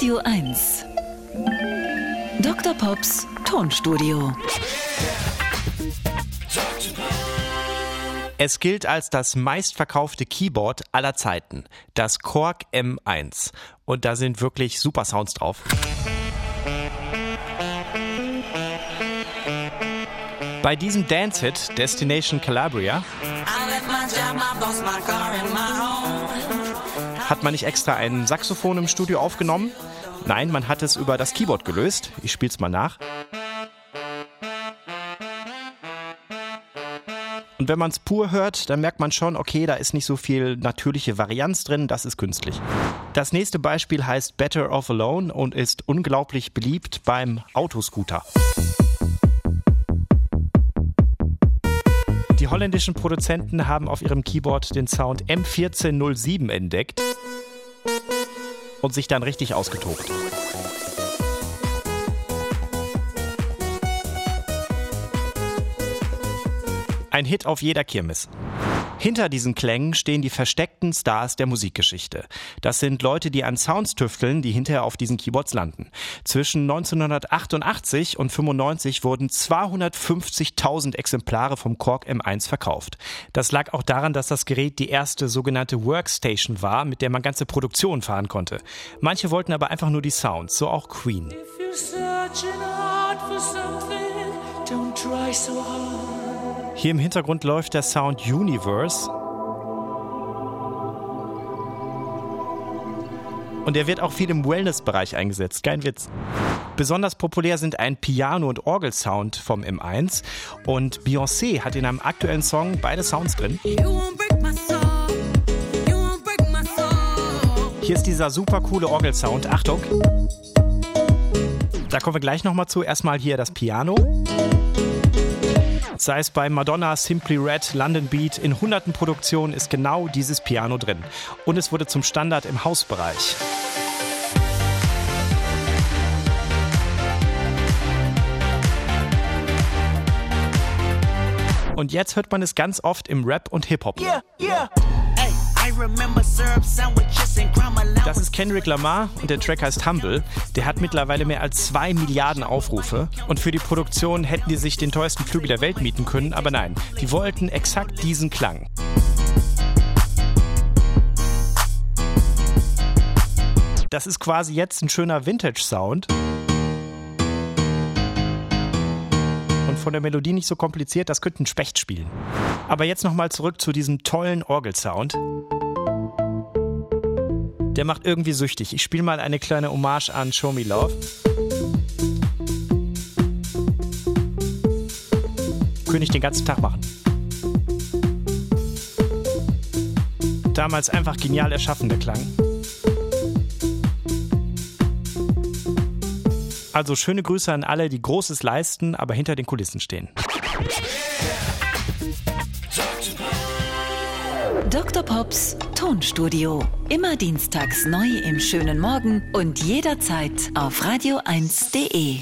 Radio 1. Dr. Pops Tonstudio. Es gilt als das meistverkaufte Keyboard aller Zeiten, das Korg M1. Und da sind wirklich super Sounds drauf. Bei diesem Dance-Hit Destination Calabria hat man nicht extra ein Saxophon im Studio aufgenommen. Nein, man hat es über das Keyboard gelöst. Ich spiel's mal nach. Und wenn man es pur hört, dann merkt man schon, okay, da ist nicht so viel natürliche Varianz drin, das ist künstlich. Das nächste Beispiel heißt Better Off Alone und ist unglaublich beliebt beim Autoscooter. Holländischen Produzenten haben auf ihrem Keyboard den Sound M1407 entdeckt und sich dann richtig ausgetobt. Ein Hit auf jeder Kirmes. Hinter diesen Klängen stehen die versteckten Stars der Musikgeschichte. Das sind Leute, die an Sounds tüfteln, die hinterher auf diesen Keyboards landen. Zwischen 1988 und 95 wurden 250.000 Exemplare vom Korg M1 verkauft. Das lag auch daran, dass das Gerät die erste sogenannte Workstation war, mit der man ganze Produktionen fahren konnte. Manche wollten aber einfach nur die Sounds, so auch Queen. Hier im Hintergrund läuft der Sound Universe. Und er wird auch viel im Wellness-Bereich eingesetzt, kein Witz. Besonders populär sind ein Piano- und Orgelsound vom M1 und Beyoncé hat in einem aktuellen Song beide Sounds drin. Hier ist dieser super coole Orgelsound. Achtung! Da kommen wir gleich nochmal zu. Erstmal hier das Piano sei es bei Madonna, Simply Red, London Beat, in hunderten Produktionen ist genau dieses Piano drin. Und es wurde zum Standard im Hausbereich. Und jetzt hört man es ganz oft im Rap und Hip-Hop. Yeah, yeah. Das ist Kendrick Lamar und der Track heißt Humble. Der hat mittlerweile mehr als zwei Milliarden Aufrufe. Und für die Produktion hätten die sich den teuersten Flügel der Welt mieten können, aber nein, die wollten exakt diesen Klang. Das ist quasi jetzt ein schöner Vintage-Sound. Von der Melodie nicht so kompliziert, das könnte ein Specht spielen. Aber jetzt nochmal zurück zu diesem tollen Orgelsound. Der macht irgendwie süchtig. Ich spiele mal eine kleine Hommage an Show Me Love. Könnte ich den ganzen Tag machen. Damals einfach genial erschaffen, der Klang. Also schöne Grüße an alle, die Großes leisten, aber hinter den Kulissen stehen. Dr. Pops Tonstudio. Immer dienstags neu im schönen Morgen und jederzeit auf radio1.de.